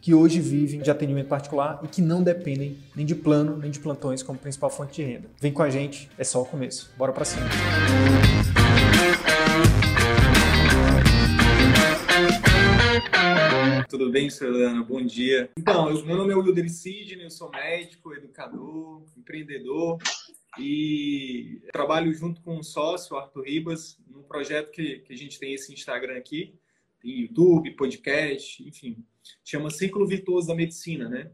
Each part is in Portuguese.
que hoje vivem de atendimento particular e que não dependem nem de plano nem de plantões como principal fonte de renda. Vem com a gente, é só o começo. Bora para cima. Tudo bem, Solana? Bom dia. Então, eu, meu nome é Wilder Sidney, eu sou médico, educador, empreendedor e trabalho junto com um sócio, Arthur Ribas, num projeto que, que a gente tem esse Instagram aqui, tem YouTube, podcast, enfim, chama Círculo Virtuoso da Medicina, né?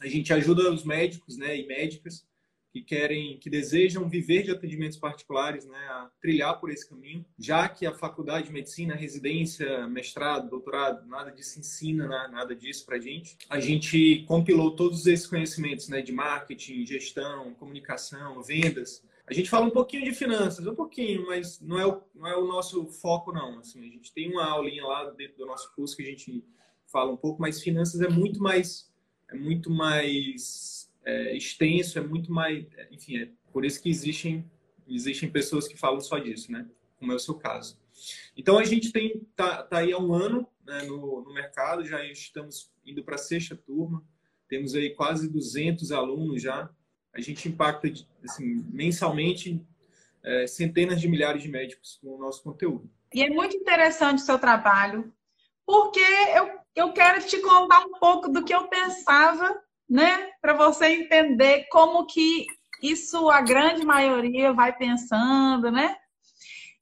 A gente ajuda os médicos, né, e médicas que querem, que desejam viver de atendimentos particulares, né, a trilhar por esse caminho, já que a faculdade de medicina, residência, mestrado, doutorado, nada disso ensina né, nada disso para gente. A gente compilou todos esses conhecimentos, né, de marketing, gestão, comunicação, vendas. A gente fala um pouquinho de finanças, um pouquinho, mas não é o, não é o nosso foco não. Assim, a gente tem uma aulinha lá dentro do nosso curso que a gente fala um pouco, mas finanças é muito mais é muito mais é, extenso, é muito mais, enfim, é por isso que existem existem pessoas que falam só disso, né? Como é o seu caso. Então a gente tem tá, tá aí há um ano né, no, no mercado, já estamos indo para a sexta turma, temos aí quase 200 alunos já. A gente impacta assim, mensalmente é, centenas de milhares de médicos com o nosso conteúdo. E é muito interessante o seu trabalho, porque eu eu quero te contar um pouco do que eu pensava, né? Para você entender como que isso a grande maioria vai pensando, né?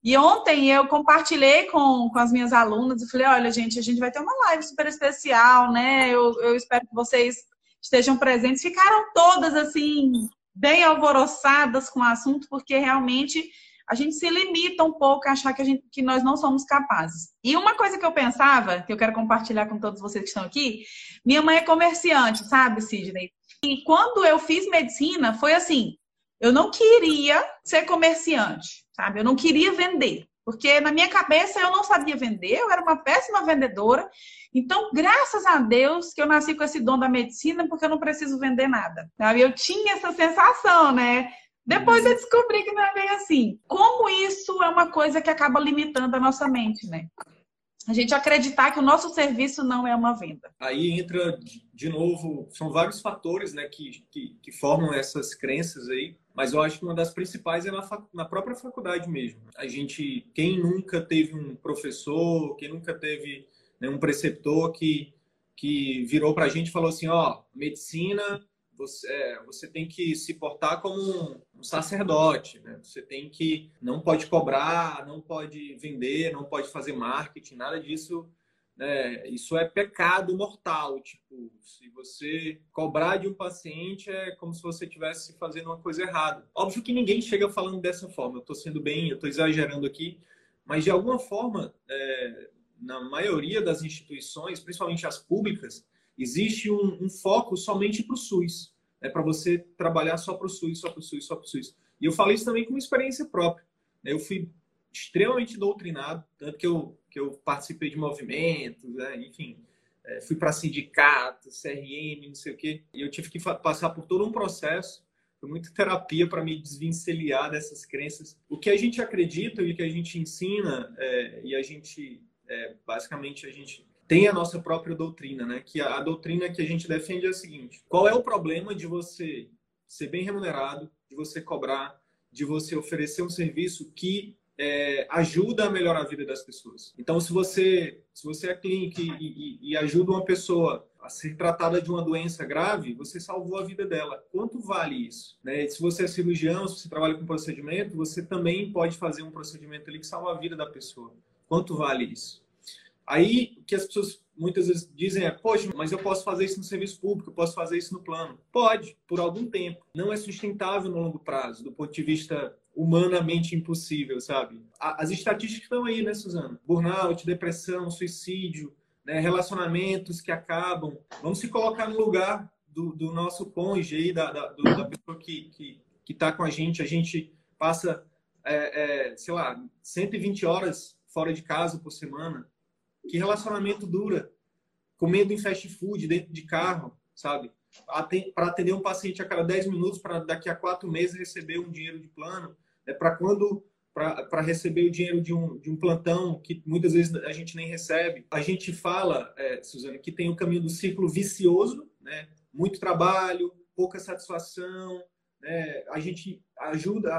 E ontem eu compartilhei com, com as minhas alunas e falei, olha, gente, a gente vai ter uma live super especial, né? Eu, eu espero que vocês estejam presentes. Ficaram todas assim, bem alvoroçadas com o assunto, porque realmente a gente se limita um pouco a achar que, a gente, que nós não somos capazes. E uma coisa que eu pensava, que eu quero compartilhar com todos vocês que estão aqui, minha mãe é comerciante, sabe, Sidney? E quando eu fiz medicina, foi assim, eu não queria ser comerciante, sabe? Eu não queria vender. Porque na minha cabeça eu não sabia vender, eu era uma péssima vendedora. Então, graças a Deus que eu nasci com esse dom da medicina, porque eu não preciso vender nada. Sabe? Eu tinha essa sensação, né? Depois eu descobri que não é bem assim. Como isso é uma coisa que acaba limitando a nossa mente, né? A gente acreditar que o nosso serviço não é uma venda. Aí entra, de novo, são vários fatores né, que, que, que formam essas crenças aí, mas eu acho que uma das principais é na, na própria faculdade mesmo. A gente, quem nunca teve um professor, quem nunca teve né, um preceptor que, que virou para a gente e falou assim: ó, medicina você, é, você tem que se portar como um, sacerdote, né? Você tem que não pode cobrar, não pode vender, não pode fazer marketing, nada disso. Né? Isso é pecado mortal. Tipo, se você cobrar de um paciente é como se você estivesse fazendo uma coisa errada. Óbvio que ninguém chega falando dessa forma. Eu estou sendo bem, eu estou exagerando aqui, mas de alguma forma, é, na maioria das instituições, principalmente as públicas, existe um, um foco somente para o SUS é para você trabalhar só para o SUS, só para o SUS, só para o SUS. E eu falei isso também com experiência própria. Eu fui extremamente doutrinado, tanto que eu, que eu participei de movimentos, né? enfim, é, fui para sindicato, CRM, não sei o quê, e eu tive que passar por todo um processo, foi muita terapia para me desvencilhar dessas crenças. O que a gente acredita e o que a gente ensina, é, e a gente, é, basicamente, a gente tem a nossa própria doutrina, né? Que a, a doutrina que a gente defende é a seguinte: qual é o problema de você ser bem remunerado, de você cobrar, de você oferecer um serviço que é, ajuda a melhorar a vida das pessoas. Então, se você se você é clínico e, e, e, ajuda uma pessoa a ser tratada de uma doença grave, você salvou a vida dela. Quanto vale isso? Né? Se você é cirurgião, se você trabalha com procedimento, você também pode fazer um procedimento ali que salva a vida da pessoa. Quanto vale isso? Aí, o que as pessoas muitas vezes dizem é, poxa, mas eu posso fazer isso no serviço público, eu posso fazer isso no plano. Pode, por algum tempo. Não é sustentável no longo prazo, do ponto de vista humanamente impossível, sabe? As estatísticas estão aí, né, Suzana? Burnout, depressão, suicídio, né, relacionamentos que acabam. Vamos se colocar no lugar do, do nosso cônjuge aí, da, da, do, da pessoa que, que, que tá com a gente. A gente passa, é, é, sei lá, 120 horas fora de casa por semana. Que relacionamento dura? Comendo em fast food, dentro de carro, sabe? Para atender um paciente a cada 10 minutos, para daqui a quatro meses receber um dinheiro de plano. É para quando para receber o dinheiro de um, de um plantão que muitas vezes a gente nem recebe. A gente fala, é, Suzana, que tem o caminho do ciclo vicioso, né? muito trabalho, pouca satisfação, né? a gente ajuda,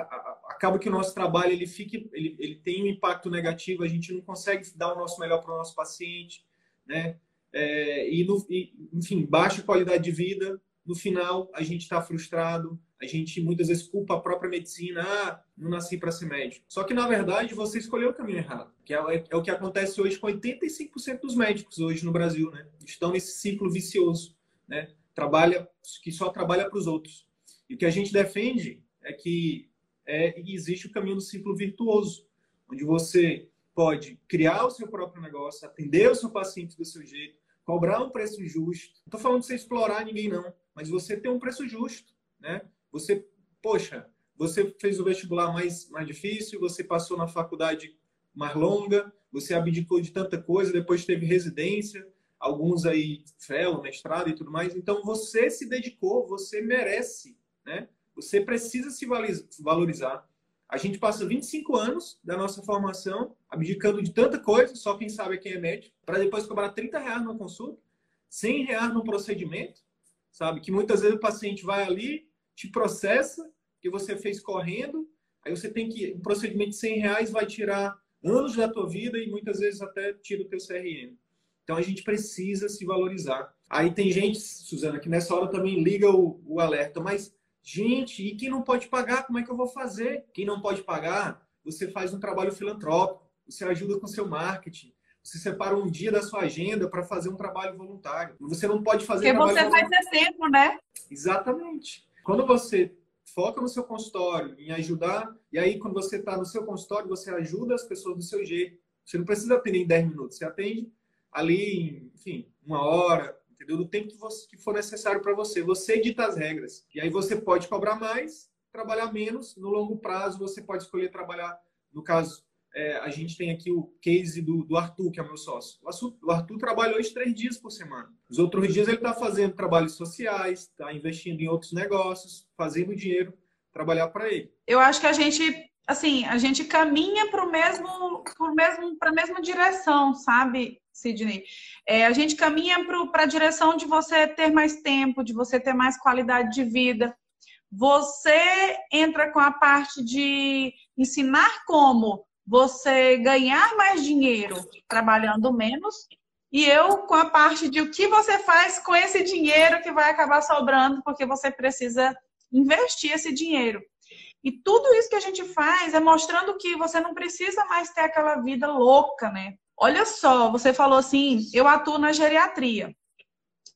acaba que o nosso trabalho ele fica, ele, ele tem um impacto negativo, a gente não consegue dar o nosso melhor para o nosso paciente, né? É, e, no, e, enfim, baixa qualidade de vida, no final a gente está frustrado, a gente muitas vezes culpa a própria medicina, ah, não nasci para ser médico. Só que na verdade você escolheu o caminho errado, que é, é, é o que acontece hoje com 85% dos médicos hoje no Brasil, né? Estão nesse ciclo vicioso, né? Trabalha que só trabalha para os outros. E o que a gente defende é que é, existe o caminho do ciclo virtuoso, onde você pode criar o seu próprio negócio, atender o seu paciente do seu jeito, cobrar um preço justo. Não estou falando de você explorar ninguém, não, mas você ter um preço justo, né? Você, poxa, você fez o vestibular mais, mais difícil, você passou na faculdade mais longa, você abdicou de tanta coisa, depois teve residência, alguns aí fellow, mestrado e tudo mais. Então você se dedicou, você merece, né? Você precisa se valorizar. A gente passa 25 anos da nossa formação abdicando de tanta coisa, só quem sabe é quem é médico, para depois cobrar 30 reais numa consulta, 100 reais num procedimento, sabe? Que muitas vezes o paciente vai ali, te processa, que você fez correndo, aí você tem que. Um procedimento de 100 reais vai tirar anos da tua vida e muitas vezes até tira o teu CRM. Então a gente precisa se valorizar. Aí tem gente, Suzana, que nessa hora também liga o, o alerta, mas, gente, e quem não pode pagar, como é que eu vou fazer? Quem não pode pagar, você faz um trabalho filantrópico, você ajuda com seu marketing, você separa um dia da sua agenda para fazer um trabalho voluntário. Você não pode fazer. Porque você ter tempo, né? Exatamente. Quando você foca no seu consultório, em ajudar, e aí quando você está no seu consultório, você ajuda as pessoas do seu jeito. Você não precisa atender em 10 minutos, você atende ali em, enfim, uma hora, entendeu? Do tempo que, você, que for necessário para você. Você edita as regras. E aí você pode cobrar mais, trabalhar menos. No longo prazo, você pode escolher trabalhar, no caso, é, a gente tem aqui o case do, do Arthur, que é meu sócio. O Arthur, o Arthur trabalha hoje três dias por semana. Os outros dias ele está fazendo trabalhos sociais, está investindo em outros negócios, fazendo dinheiro trabalhar para ele. Eu acho que a gente, assim, a gente caminha para o mesmo, pro mesmo, para a mesma direção, sabe, Sidney? É, a gente caminha para a direção de você ter mais tempo, de você ter mais qualidade de vida. Você entra com a parte de ensinar como você ganhar mais dinheiro trabalhando menos e eu com a parte de o que você faz com esse dinheiro que vai acabar sobrando porque você precisa investir esse dinheiro. E tudo isso que a gente faz é mostrando que você não precisa mais ter aquela vida louca, né? Olha só, você falou assim, eu atuo na geriatria.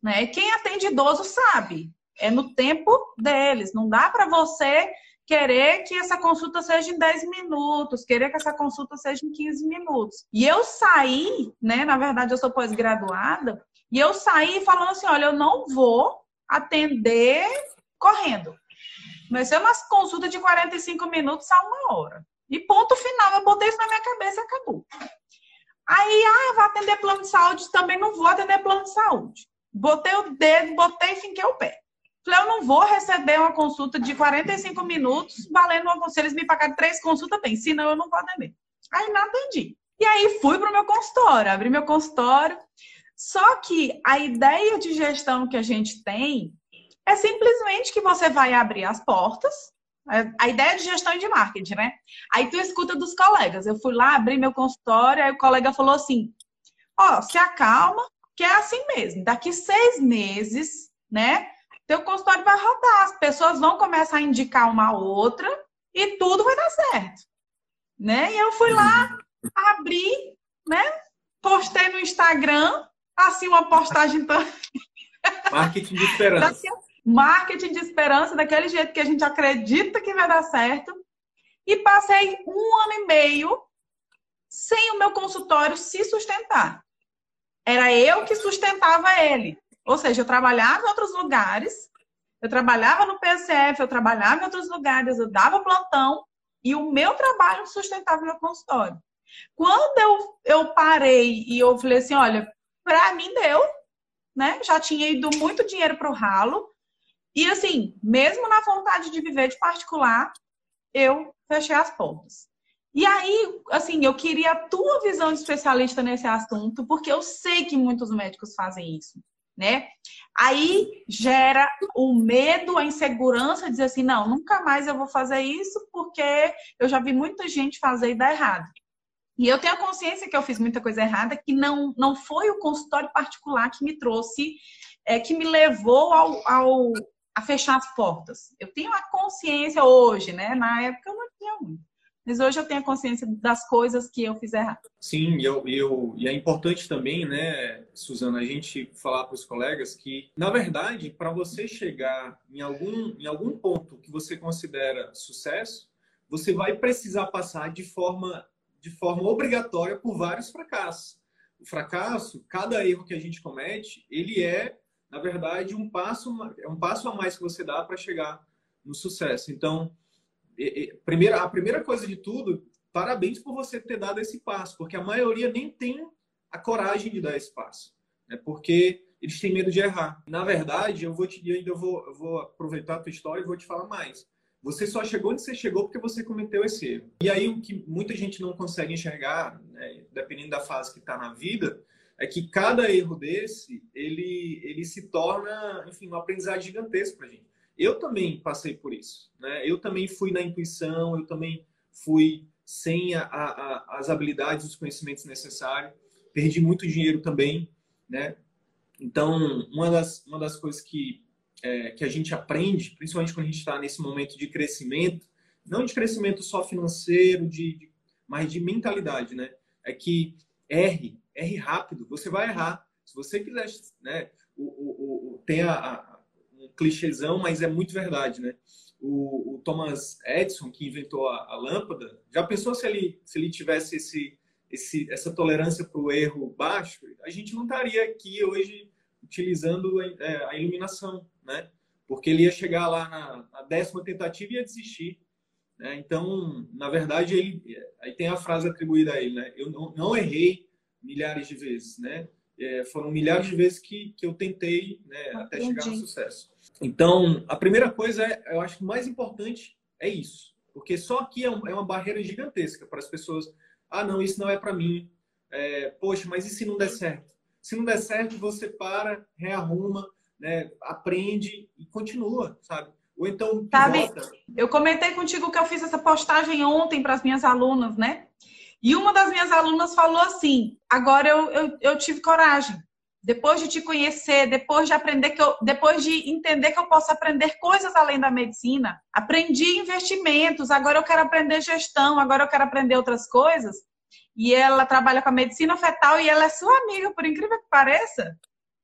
Né? Quem atende idoso sabe, é no tempo deles. Não dá para você querer que essa consulta seja em 10 minutos, querer que essa consulta seja em 15 minutos. E eu saí, né? Na verdade, eu sou pós-graduada, e eu saí falando assim: olha, eu não vou atender correndo. Vai ser uma consulta de 45 minutos a uma hora. E ponto final. Eu botei isso na minha cabeça e acabou. Aí, ah, vou atender plano de saúde, também não vou atender plano de saúde. Botei o dedo, botei e finquei o pé. Falei, eu não vou receber uma consulta de 45 minutos valendo uma consulta. Eles me pagarem três consultas, bem, senão eu não vou atender. Aí não atendi. E aí fui para o meu consultório, abri meu consultório. Só que a ideia de gestão que a gente tem é simplesmente que você vai abrir as portas. A ideia de gestão e de marketing, né? Aí tu escuta dos colegas. Eu fui lá, abri meu consultório, aí o colega falou assim: Ó, oh, se acalma, que é assim mesmo. Daqui seis meses, né? teu consultório vai rodar, as pessoas vão começar a indicar uma outra e tudo vai dar certo. Né? E eu fui lá, abri, né? Postei no Instagram assim uma postagem. Marketing de esperança. Marketing de esperança, daquele jeito que a gente acredita que vai dar certo. E passei um ano e meio sem o meu consultório se sustentar. Era eu que sustentava ele. Ou seja, eu trabalhava em outros lugares, eu trabalhava no PSF, eu trabalhava em outros lugares, eu dava plantão e o meu trabalho sustentava o meu consultório. Quando eu, eu parei e eu falei assim, olha, para mim deu, né? Já tinha ido muito dinheiro para o ralo. E assim, mesmo na vontade de viver de particular, eu fechei as portas. E aí, assim, eu queria a tua visão de especialista nesse assunto, porque eu sei que muitos médicos fazem isso, né? Aí gera o medo, a insegurança, dizer assim, não, nunca mais eu vou fazer isso, porque eu já vi muita gente fazer e dar errado. E eu tenho a consciência que eu fiz muita coisa errada, que não, não foi o consultório particular que me trouxe, é, que me levou ao, ao, a fechar as portas. Eu tenho a consciência hoje, né? Na época eu não tinha muito. Mas hoje eu tenho a consciência das coisas que eu fiz errado. Sim, eu, eu, e é importante também, né, Suzana, a gente falar para os colegas que, na verdade, para você chegar em algum, em algum ponto que você considera sucesso, você vai precisar passar de forma, de forma obrigatória por vários fracassos. O fracasso, cada erro que a gente comete, ele é, na verdade, um passo, é um passo a mais que você dá para chegar no sucesso. Então, primeira, a primeira coisa de tudo, parabéns por você ter dado esse passo, porque a maioria nem tem a coragem de dar esse passo, né? porque eles têm medo de errar. Na verdade, eu vou te ainda vou, eu vou aproveitar a tua história e vou te falar mais. Você só chegou onde você chegou porque você cometeu esse erro. E aí o que muita gente não consegue enxergar, né, dependendo da fase que está na vida, é que cada erro desse ele ele se torna, enfim, um aprendizado gigantesco para gente. Eu também passei por isso, né? Eu também fui na intuição, eu também fui sem a, a, as habilidades, os conhecimentos necessários. Perdi muito dinheiro também, né? Então, uma das, uma das coisas que, é, que a gente aprende, principalmente quando a gente está nesse momento de crescimento, não de crescimento só financeiro, de, de, mas de mentalidade, né? É que erre, erre rápido. Você vai errar. Se você quiser, né? O, o, o, tem a, a clichêzão, mas é muito verdade, né? O, o Thomas Edison, que inventou a, a, lâmpada, já pensou se ele, se ele tivesse esse, esse, essa tolerância para o erro baixo? A gente não estaria aqui hoje utilizando a, é, a iluminação, né? Porque ele ia chegar lá na, na décima tentativa e ia desistir. Né? Então, na verdade, ele, aí tem a frase atribuída a ele, né? Eu não, não errei milhares de vezes, né? É, foram milhares de vezes que, que eu tentei né, até chegar no sucesso. Então, a primeira coisa, é, eu acho que mais importante é isso. Porque só aqui é, um, é uma barreira gigantesca para as pessoas. Ah, não, isso não é para mim. É, Poxa, mas e se não der certo? Se não der certo, você para, rearruma, né, aprende e continua, sabe? Ou então, sabe, eu comentei contigo que eu fiz essa postagem ontem para as minhas alunas, né? E uma das minhas alunas falou assim: agora eu, eu, eu tive coragem depois de te conhecer, depois de aprender que eu, depois de entender que eu posso aprender coisas além da medicina, aprendi investimentos, agora eu quero aprender gestão, agora eu quero aprender outras coisas. E ela trabalha com a medicina fetal e ela é sua amiga, por incrível que pareça.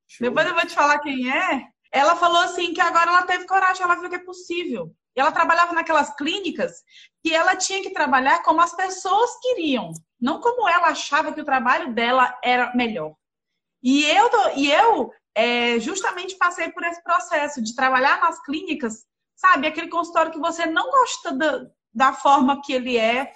Show. Depois eu vou te falar quem é. Ela falou assim que agora ela teve coragem, ela viu que é possível. E ela trabalhava naquelas clínicas que ela tinha que trabalhar como as pessoas queriam, não como ela achava que o trabalho dela era melhor. E eu, e eu é, justamente passei por esse processo de trabalhar nas clínicas, sabe? Aquele consultório que você não gosta da, da forma que ele é.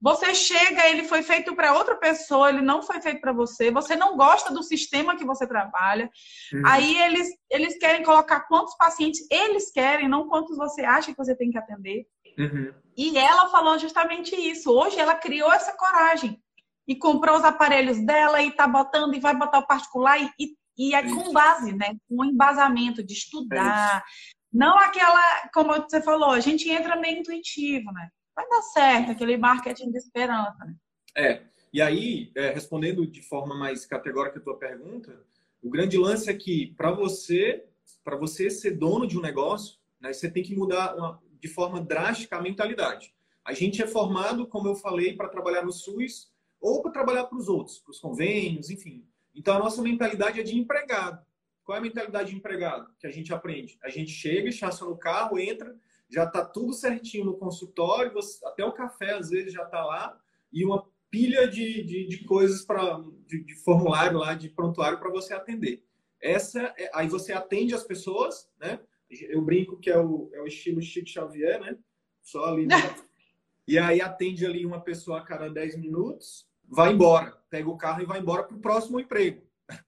Você chega, ele foi feito para outra pessoa, ele não foi feito para você. Você não gosta do sistema que você trabalha. Uhum. Aí eles, eles querem colocar quantos pacientes eles querem, não quantos você acha que você tem que atender. Uhum. E ela falou justamente isso. Hoje ela criou essa coragem e comprou os aparelhos dela e tá botando e vai botar o particular e, e, e é com base, né? Com embasamento de estudar. É não aquela, como você falou, a gente entra meio intuitivo, né? Vai dar certo, aquele marketing de esperança. É. E aí, é, respondendo de forma mais categórica a tua pergunta, o grande lance é que para você, para você ser dono de um negócio, né, você tem que mudar uma, de forma drástica a mentalidade. A gente é formado, como eu falei, para trabalhar no SUS ou para trabalhar para os outros, para os convênios, enfim. Então a nossa mentalidade é de empregado. Qual é a mentalidade de empregado que a gente aprende? A gente chega, estaciona o carro, entra, já está tudo certinho no consultório, você, até o café às vezes já está lá, e uma pilha de, de, de coisas para de, de, formulário lá, de prontuário para você atender. Essa é, aí você atende as pessoas, né? Eu brinco que é o, é o estilo Chico Xavier, né? Só ali. No... e aí atende ali uma pessoa a cada 10 minutos, vai embora, pega o carro e vai embora para o próximo emprego.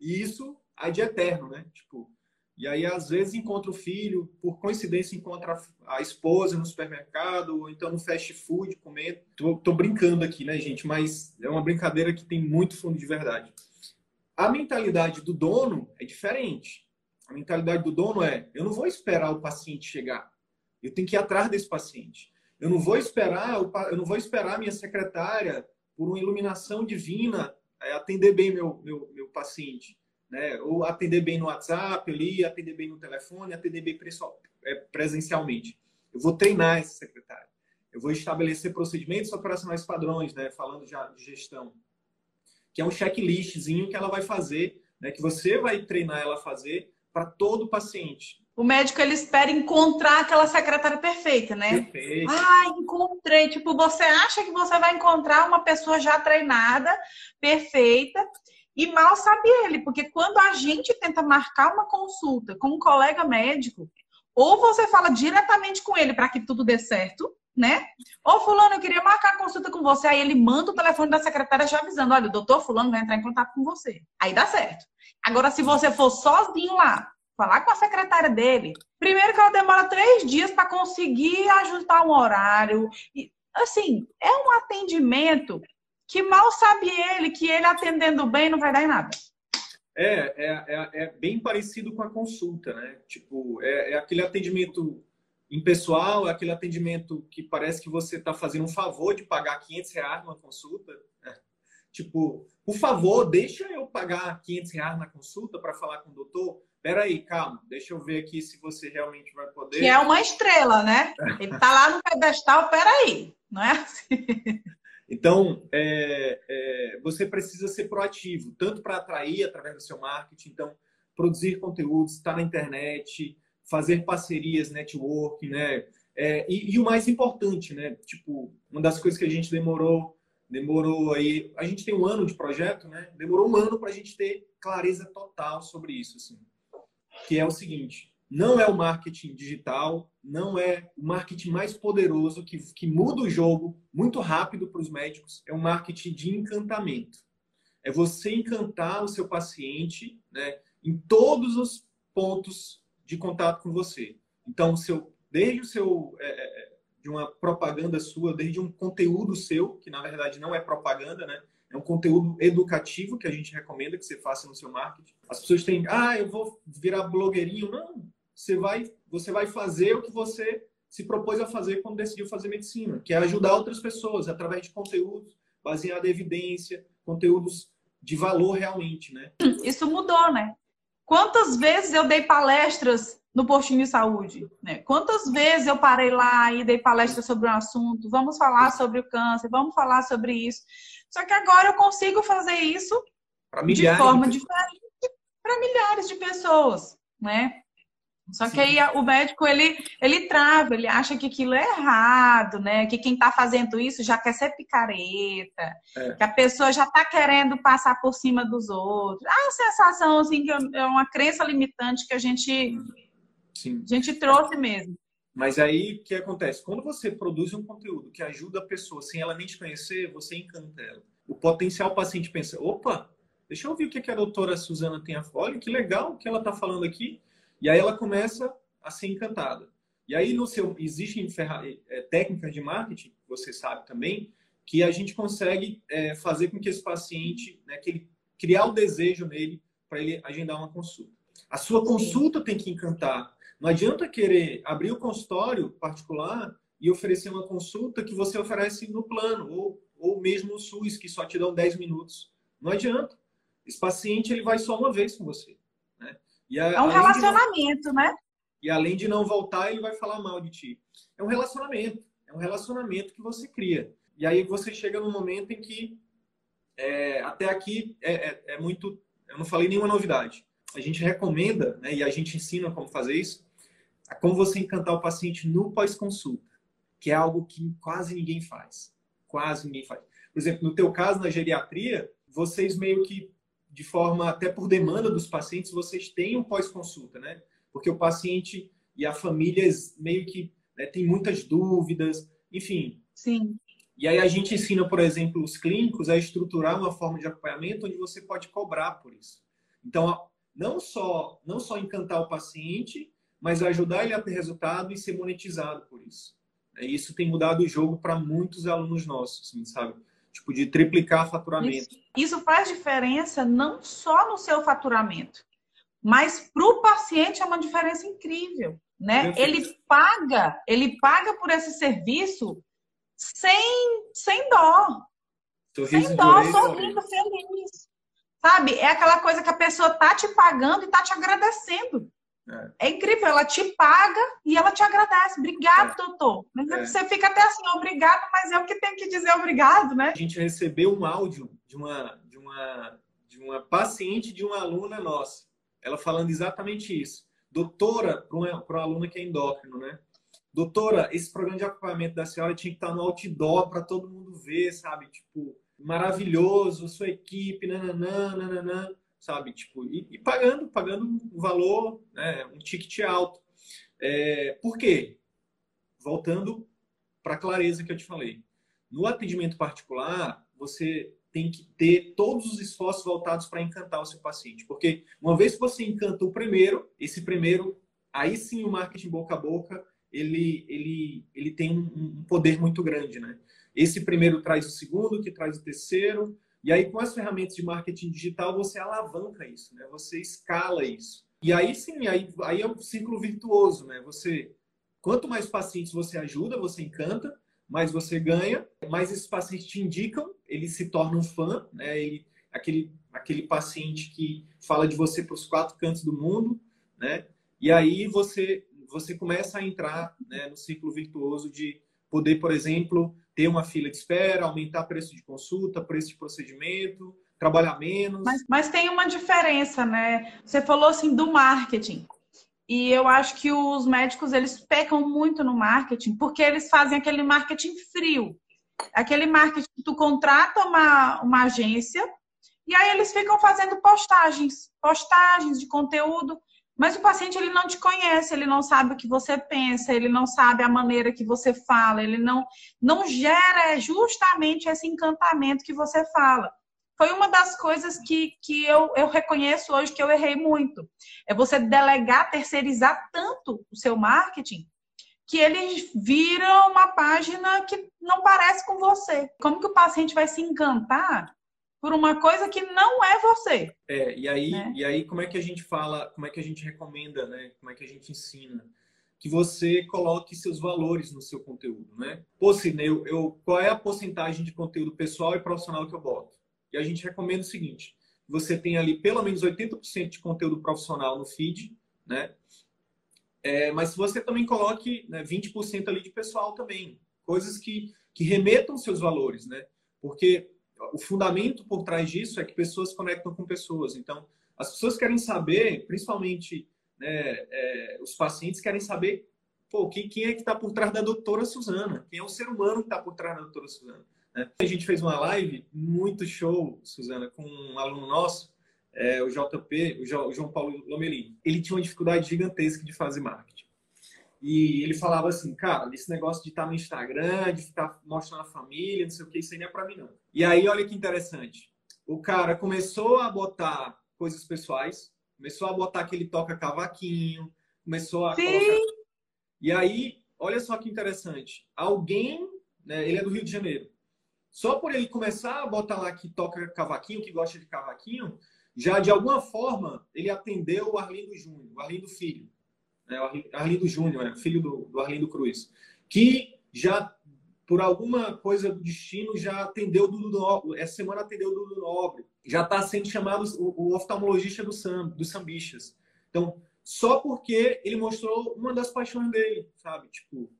E isso aí de eterno, né? Tipo, e aí, às vezes, encontra o filho, por coincidência, encontra a esposa no supermercado, ou então no fast food, comendo. Tô, tô, brincando aqui, né, gente? Mas é uma brincadeira que tem muito fundo de verdade. A mentalidade do dono é diferente. A mentalidade do dono é: eu não vou esperar o paciente chegar. Eu tenho que ir atrás desse paciente. Eu não vou esperar, eu não vou esperar minha secretária por uma iluminação divina é, atender bem meu, meu, meu paciente né? Ou atender bem no WhatsApp ali, atender bem no telefone, atender bem é, presencialmente. Eu vou treinar esse secretário. Eu vou estabelecer procedimentos operacionais padrões, né? Falando já de gestão, que é um checklistzinho que ela vai fazer, né? Que você vai treinar ela a fazer para todo paciente. O médico ele espera encontrar aquela secretária perfeita, né? Perfeito. Ah, encontrei. Tipo, você acha que você vai encontrar uma pessoa já treinada, perfeita, e mal sabe ele, porque quando a gente tenta marcar uma consulta com um colega médico, ou você fala diretamente com ele para que tudo dê certo, né? Ou fulano, eu queria marcar consulta com você, aí ele manda o telefone da secretária já avisando, olha, o doutor fulano vai entrar em contato com você. Aí dá certo. Agora, se você for sozinho lá, falar com a secretária dele, primeiro que ela demora três dias para conseguir ajustar um horário. E, assim, é um atendimento que mal sabe ele que ele atendendo bem não vai dar em nada. É, é, é, é bem parecido com a consulta, né? Tipo, é, é aquele atendimento impessoal, é aquele atendimento que parece que você está fazendo um favor de pagar 500 reais numa consulta. É. Tipo, por favor, deixa eu pagar 500 reais na consulta para falar com o doutor. Peraí, calma, deixa eu ver aqui se você realmente vai poder. Que é uma estrela, né? Ele tá lá no pedestal, peraí, não é assim? Então, é, é, você precisa ser proativo, tanto para atrair através do seu marketing, então, produzir conteúdos, estar na internet, fazer parcerias, networking, né? É, e, e, o mais importante, né? Tipo, uma das coisas que a gente demorou, demorou aí, a gente tem um ano de projeto, né? Demorou um ano para a gente ter clareza total sobre isso, assim. Que é o seguinte: não é o marketing digital, não é o marketing mais poderoso que, que muda o jogo muito rápido para os médicos, é um marketing de encantamento. É você encantar o seu paciente né, em todos os pontos de contato com você. Então, seu, desde o seu é, é, é, de uma propaganda sua, desde um conteúdo seu, que na verdade não é propaganda, né? É um conteúdo educativo que a gente recomenda que você faça no seu marketing. As pessoas têm, ah, eu vou virar blogueirinho. Não, você vai, você vai fazer o que você se propôs a fazer quando decidiu fazer medicina, que é ajudar outras pessoas através de conteúdos baseados em evidência, conteúdos de valor realmente, né? Isso mudou, né? Quantas vezes eu dei palestras no postinho de saúde, né? Quantas vezes eu parei lá e dei palestra sobre um assunto, vamos falar sobre o câncer, vamos falar sobre isso. Só que agora eu consigo fazer isso de forma de diferente para milhares de pessoas, né? Só Sim. que aí o médico ele, ele trava, ele acha que aquilo é errado, né? Que quem está fazendo isso já quer ser picareta, é. que a pessoa já está querendo passar por cima dos outros. A sensação assim que é uma crença limitante que a gente Sim. a gente trouxe mesmo. Mas aí o que acontece? Quando você produz um conteúdo que ajuda a pessoa sem ela nem te conhecer, você encanta ela. O potencial paciente pensa: opa, deixa eu ouvir o que a doutora Suzana tem a Olha que legal o que ela está falando aqui e aí ela começa a ser encantada. E aí no seu existem é, técnicas de marketing, você sabe também, que a gente consegue é, fazer com que esse paciente, né, que ele criar o desejo nele para ele agendar uma consulta. A sua consulta tem que encantar. Não adianta querer abrir o consultório particular e oferecer uma consulta que você oferece no plano ou, ou mesmo no SUS que só te dão 10 minutos. Não adianta. Esse paciente ele vai só uma vez com você. A, é um relacionamento, não, né? E além de não voltar, ele vai falar mal de ti. É um relacionamento. É um relacionamento que você cria. E aí você chega num momento em que é, até aqui é, é, é, muito. Eu não falei nenhuma novidade. A gente recomenda né, e a gente ensina como fazer isso, como você encantar o paciente no pós-consulta, que é algo que quase ninguém faz. Quase ninguém faz. Por exemplo, no teu caso, na geriatria, vocês meio que, de forma até por demanda dos pacientes, vocês têm um pós-consulta, né? Porque o paciente e a família meio que né, tem muitas dúvidas, enfim. Sim. E aí a gente ensina, por exemplo, os clínicos a estruturar uma forma de acompanhamento onde você pode cobrar por isso. Então, não só não só encantar o paciente, mas ajudar ele a ter resultado e ser monetizado por isso. E isso tem mudado o jogo para muitos alunos nossos, assim, sabe? Tipo, de triplicar faturamento. Isso, isso faz diferença não só no seu faturamento, mas para o paciente é uma diferença incrível, né? Ele paga, ele paga por esse serviço sem, sem dó. Sorriso sem dó, sorrindo, feliz. Sabe? É aquela coisa que a pessoa tá te pagando e tá te agradecendo. É. é incrível, ela te paga e ela te agradece. Obrigado, é. doutor. Mas é. você fica até assim, obrigado, mas eu que tenho que dizer obrigado, né? A gente recebeu um áudio de uma, de uma, de uma paciente de uma aluna nossa, ela falando exatamente isso. Doutora, para uma, uma aluna que é endócrino, né? Doutora, esse programa de acompanhamento da senhora tinha que estar no outdoor para todo mundo ver, sabe? Tipo, maravilhoso, sua equipe, nananã, nananã, sabe? Tipo, e, e pagando, pagando um valor, né, um ticket alto. É, por quê? Voltando para a clareza que eu te falei. No atendimento particular, você tem que ter todos os esforços voltados para encantar o seu paciente. Porque uma vez que você encanta o primeiro, esse primeiro, aí sim o marketing boca a boca ele, ele, ele tem um, poder muito grande, né? Esse primeiro traz o segundo, que traz o terceiro, e aí com as ferramentas de marketing digital você alavanca isso, né? Você escala isso. E aí sim, aí, aí é um ciclo virtuoso, né? Você, quanto mais pacientes você ajuda, você encanta, mais você ganha, mais esses pacientes te indicam, eles se tornam fã, né? Ele, aquele, aquele paciente que fala de você para os quatro cantos do mundo, né? E aí você você começa a entrar né, no ciclo virtuoso de poder, por exemplo, ter uma fila de espera, aumentar preço de consulta, preço de procedimento, trabalhar menos. Mas, mas tem uma diferença, né? Você falou assim do marketing. E eu acho que os médicos eles pecam muito no marketing, porque eles fazem aquele marketing frio. Aquele marketing, tu contrata uma, uma agência e aí eles ficam fazendo postagens, postagens de conteúdo. Mas o paciente ele não te conhece, ele não sabe o que você pensa, ele não sabe a maneira que você fala, ele não não gera justamente esse encantamento que você fala. Foi uma das coisas que, que eu, eu reconheço hoje que eu errei muito. É você delegar, terceirizar tanto o seu marketing que ele vira uma página que não parece com você. Como que o paciente vai se encantar por uma coisa que não é você. É, e aí, né? e aí como é que a gente fala, como é que a gente recomenda, né? Como é que a gente ensina? Que você coloque seus valores no seu conteúdo, né? Pô, Sidney, eu, eu, qual é a porcentagem de conteúdo pessoal e profissional que eu boto? E a gente recomenda o seguinte, você tem ali pelo menos 80% de conteúdo profissional no feed, né? É, mas você também coloque né, 20% ali de pessoal também. Coisas que, que remetam seus valores, né? Porque o fundamento por trás disso é que pessoas conectam com pessoas. Então, as pessoas querem saber, principalmente né, é, os pacientes querem saber pô, quem, quem é que está por trás da doutora Suzana, quem é o ser humano que está por trás da doutora Suzana. Né? A gente fez uma live muito show, Suzana, com um aluno nosso, é, o JP, o João Paulo Lomelin. Ele tinha uma dificuldade gigantesca de fazer marketing. E ele falava assim, cara, esse negócio de estar no Instagram, de ficar mostrando a família, não sei o que, isso aí não é pra mim, não. E aí, olha que interessante. O cara começou a botar coisas pessoais, começou a botar que ele toca cavaquinho, começou a Sim. colocar... E aí, olha só que interessante. Alguém, né, ele é do Rio de Janeiro. Só por ele começar a botar lá que toca cavaquinho, que gosta de cavaquinho, já de alguma forma ele atendeu o Arlindo Júnior, o Arlindo Filho né, Arlindo Júnior, né, filho do, do Arlindo Cruz, que já, por alguma coisa do destino, já atendeu Dudu Nobre, essa semana atendeu Dudu Nobre, já está sendo chamado o, o oftalmologista do Sam, dos Sambistas. Então, só porque ele mostrou uma das paixões dele, sabe? Tipo,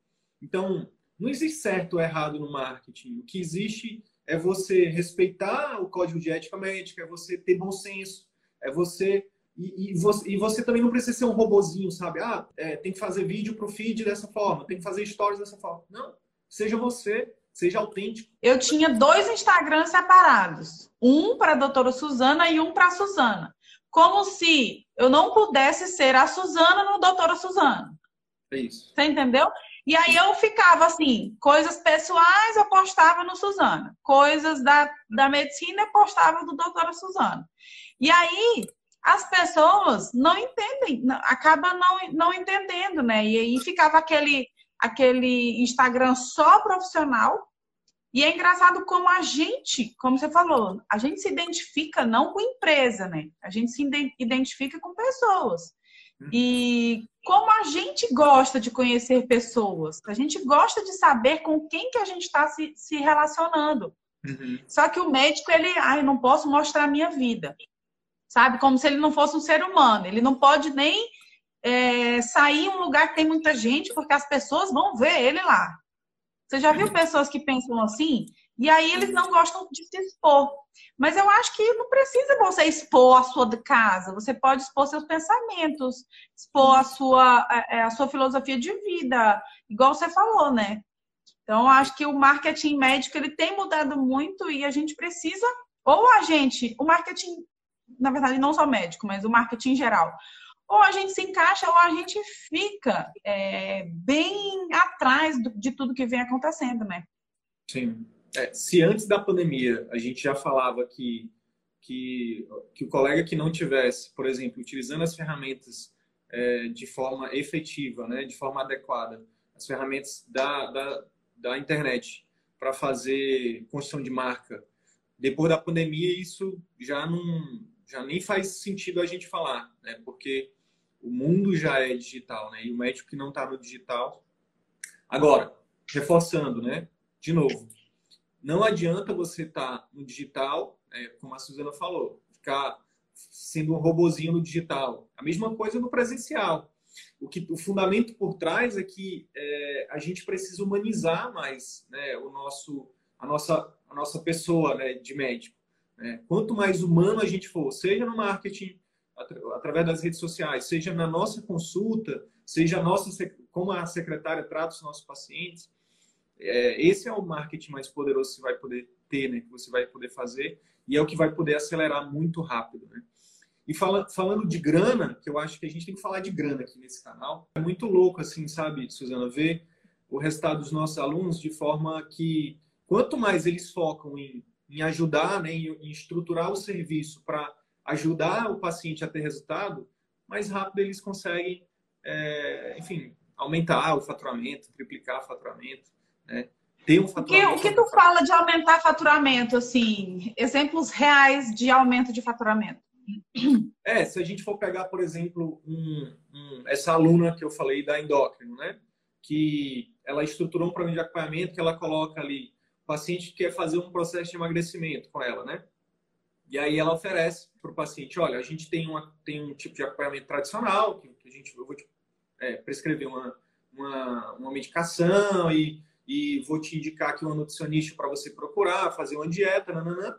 então, não existe certo ou errado no marketing. O que existe é você respeitar o código de ética médica, é você ter bom senso, é você e, e, você, e você também não precisa ser um robozinho, sabe? Ah, é, tem que fazer vídeo para o feed dessa forma, tem que fazer stories dessa forma. Não, seja você, seja autêntico. Eu tinha dois Instagrams separados, um para a doutora Suzana e um para a Suzana. Como se eu não pudesse ser a Suzana no doutora Suzana. É isso. Você entendeu? E aí eu ficava assim, coisas pessoais eu postava no Suzana, coisas da, da medicina eu postava do doutora Suzana. E aí as pessoas não entendem, acaba não, não entendendo, né? E aí ficava aquele, aquele Instagram só profissional. E é engraçado como a gente, como você falou, a gente se identifica não com empresa, né? A gente se identifica com pessoas. E como a gente gosta de conhecer pessoas, a gente gosta de saber com quem que a gente está se, se relacionando. Uhum. Só que o médico, ele, ai, não posso mostrar a minha vida. Sabe? Como se ele não fosse um ser humano. Ele não pode nem é, sair em um lugar que tem muita gente, porque as pessoas vão ver ele lá. Você já viu pessoas que pensam assim? E aí eles não gostam de se expor. Mas eu acho que não precisa você expor a sua casa. Você pode expor seus pensamentos, expor a sua, a, a sua filosofia de vida, igual você falou, né? Então, acho que o marketing médico ele tem mudado muito e a gente precisa, ou a gente, o marketing, na verdade, não só médico, mas o marketing em geral, ou a gente se encaixa ou a gente fica é, bem atrás de tudo que vem acontecendo, né? Sim. É, se antes da pandemia a gente já falava que, que, que o colega que não tivesse, por exemplo, utilizando as ferramentas é, de forma efetiva, né, de forma adequada, as ferramentas da, da, da internet para fazer construção de marca, depois da pandemia isso já não já nem faz sentido a gente falar, né? Porque o mundo já é digital, né? E o médico que não está no digital. Agora, reforçando, né? De novo, não adianta você estar tá no digital, é, como a Suzana falou, ficar sendo um robozinho no digital. A mesma coisa no presencial. O, que, o fundamento por trás é que é, a gente precisa humanizar mais né, o nosso, a, nossa, a nossa pessoa né, de médico. Né? Quanto mais humano a gente for, seja no marketing, através das redes sociais, seja na nossa consulta, seja a nossa, como a secretária trata os nossos pacientes, é, esse é o marketing mais poderoso que você vai poder ter, né? Que você vai poder fazer e é o que vai poder acelerar muito rápido, né? E fala, falando de grana, que eu acho que a gente tem que falar de grana aqui nesse canal, é muito louco, assim, sabe, Suzana, ver o resultado dos nossos alunos de forma que quanto mais eles focam em, em ajudar, né, em, estruturar o serviço para ajudar o paciente a ter resultado, mais rápido eles conseguem, é, enfim, aumentar o faturamento, triplicar o faturamento. Né? Ter um faturamento. O que, o que tu fala de aumentar faturamento, assim? Exemplos reais de aumento de faturamento. É, se a gente for pegar, por exemplo, um, um, essa aluna que eu falei da endócrino, né? Que ela estruturou um programa de acompanhamento que ela coloca ali o paciente que quer fazer um processo de emagrecimento com ela, né? E aí ela oferece para o paciente, olha, a gente tem, uma, tem um tipo de acompanhamento tradicional, que, a gente, eu vou te, é, prescrever uma, uma, uma medicação e e vou te indicar aqui uma nutricionista para você procurar, fazer uma dieta, nananã,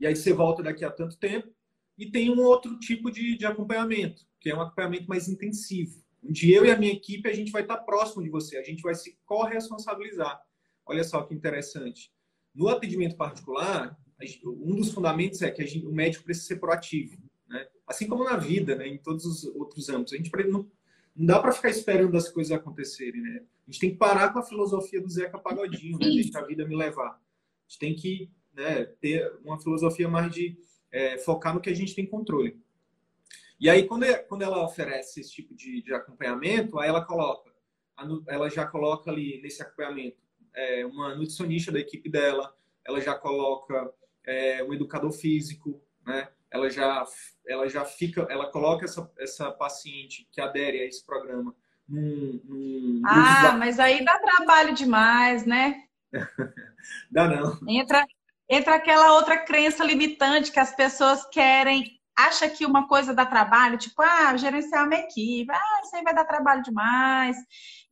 e aí você volta daqui a tanto tempo. E tem um outro tipo de, de acompanhamento, que é um acompanhamento mais intensivo, onde eu e a minha equipe a gente vai estar próximo de você, a gente vai se corresponsabilizar. Olha só que interessante. No atendimento particular, um dos fundamentos é que gente, o médico precisa ser proativo, né? Assim como na vida, né? em todos os outros âmbitos. A gente não, não dá para ficar esperando as coisas acontecerem, né? A gente tem que parar com a filosofia do Zeca Pagodinho, né? Deixa a vida me levar. A gente tem que né, ter uma filosofia mais de é, focar no que a gente tem controle. E aí, quando, é, quando ela oferece esse tipo de, de acompanhamento, aí ela coloca, ela já coloca ali nesse acompanhamento é, uma nutricionista da equipe dela, ela já coloca é, um educador físico, né? ela já, ela já fica, ela coloca essa, essa paciente que adere a esse programa num, num ah, mas aí dá trabalho demais, né? dá não. Entra, entra aquela outra crença limitante que as pessoas querem, acha que uma coisa dá trabalho, tipo, ah, gerenciar uma equipe, ah, isso aí vai dar trabalho demais.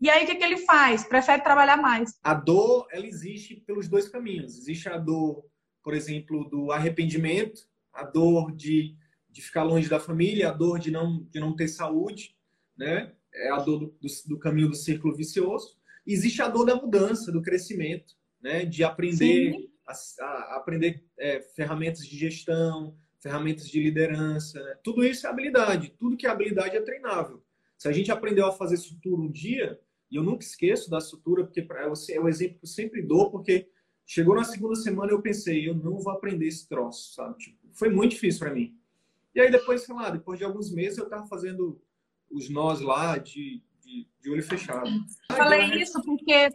E aí o que, que ele faz? Prefere trabalhar mais. A dor, ela existe pelos dois caminhos. Existe a dor por exemplo, do arrependimento, a dor de, de ficar longe da família, a dor de não, de não ter saúde, né? É a dor do, do, do caminho do círculo vicioso. Existe a dor da mudança, do crescimento, né? De aprender, a, a, aprender é, ferramentas de gestão, ferramentas de liderança. Né? Tudo isso é habilidade. Tudo que é habilidade é treinável. Se a gente aprendeu a fazer sutura um dia, e eu nunca esqueço da sutura, porque é o exemplo que eu sempre dou, porque chegou na segunda semana eu pensei, eu não vou aprender esse troço, sabe? Tipo, foi muito difícil para mim. E aí depois, sei lá, depois de alguns meses eu tava fazendo os nós lá de, de, de olho fechado. Eu falei isso porque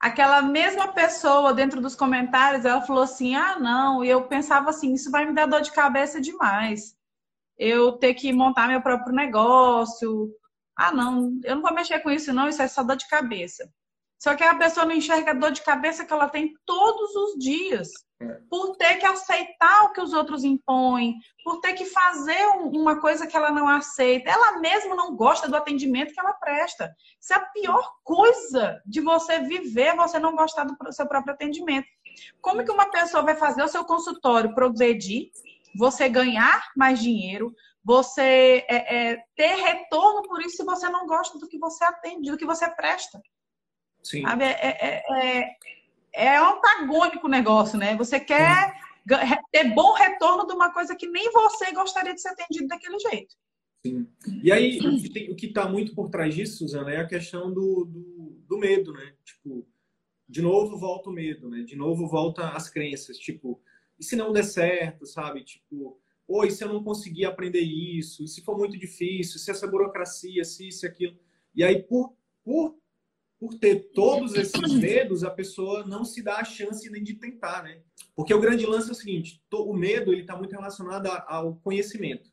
aquela mesma pessoa dentro dos comentários, ela falou assim: "Ah, não", e eu pensava assim, isso vai me dar dor de cabeça demais. Eu ter que montar meu próprio negócio. Ah, não, eu não vou mexer com isso não, isso é só dor de cabeça. Só que a pessoa não enxerga a dor de cabeça que ela tem todos os dias. É. Por ter que aceitar o que os outros impõem, por ter que fazer uma coisa que ela não aceita. Ela mesma não gosta do atendimento que ela presta. Isso é a pior coisa de você viver, você não gostar do seu próprio atendimento. Como que uma pessoa vai fazer o seu consultório progredir, você ganhar mais dinheiro, você é, é, ter retorno por isso se você não gosta do que você atende, do que você presta? Sim. Sabe? É, é, é, é antagônico o negócio, né? Você quer Sim. ter bom retorno de uma coisa que nem você gostaria de ser atendido daquele jeito. Sim. E aí, o que está muito por trás disso, Suzana, é a questão do, do, do, medo, né? Tipo, de novo volta o medo, né? De novo volta as crenças, tipo, e se não der certo, sabe? Tipo, ou e se eu não conseguir aprender isso? E se for muito difícil? Se essa burocracia, se isso aquilo? E aí, por, por por ter todos esses medos, a pessoa não se dá a chance nem de tentar, né? Porque o grande lance é o seguinte: o medo ele está muito relacionado ao conhecimento.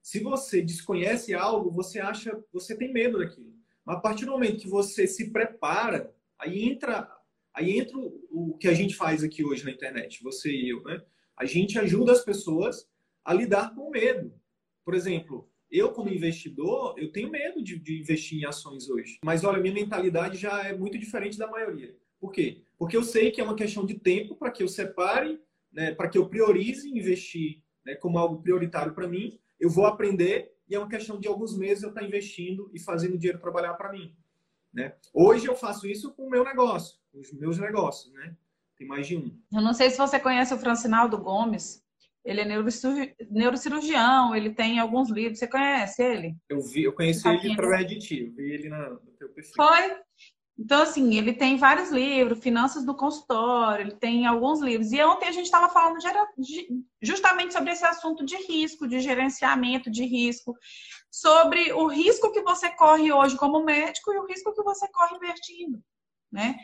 Se você desconhece algo, você acha, você tem medo daquilo. Mas a partir do momento que você se prepara, aí entra, aí entra o que a gente faz aqui hoje na internet, você e eu, né? A gente ajuda as pessoas a lidar com o medo. Por exemplo, eu, como investidor, eu tenho medo de, de, investir em ações hoje. Mas olha, minha mentalidade já é muito diferente da maioria. Por quê? Porque eu sei que é uma questão de tempo para que eu separe, né, para que eu priorize investir né, como algo prioritário para mim. Eu vou aprender e é uma questão de alguns meses eu estar tá investindo e fazendo o dinheiro trabalhar para mim. Né? Hoje eu faço isso com o meu negócio, os meus negócios, né? Tem mais de um. Eu não sei se você conhece o Francinaldo Gomes. Ele é neurocirurgião, ele tem alguns livros. Você conhece ele? Eu vi, eu conheci ele através de ti, eu vi ele na, no teu perfil. Foi? Então, assim, ele tem vários livros, Finanças do Consultório, ele tem alguns livros. E ontem a gente estava falando justamente sobre esse assunto de risco, de gerenciamento de risco, sobre o risco que você corre hoje como médico e o risco que você corre investindo, né?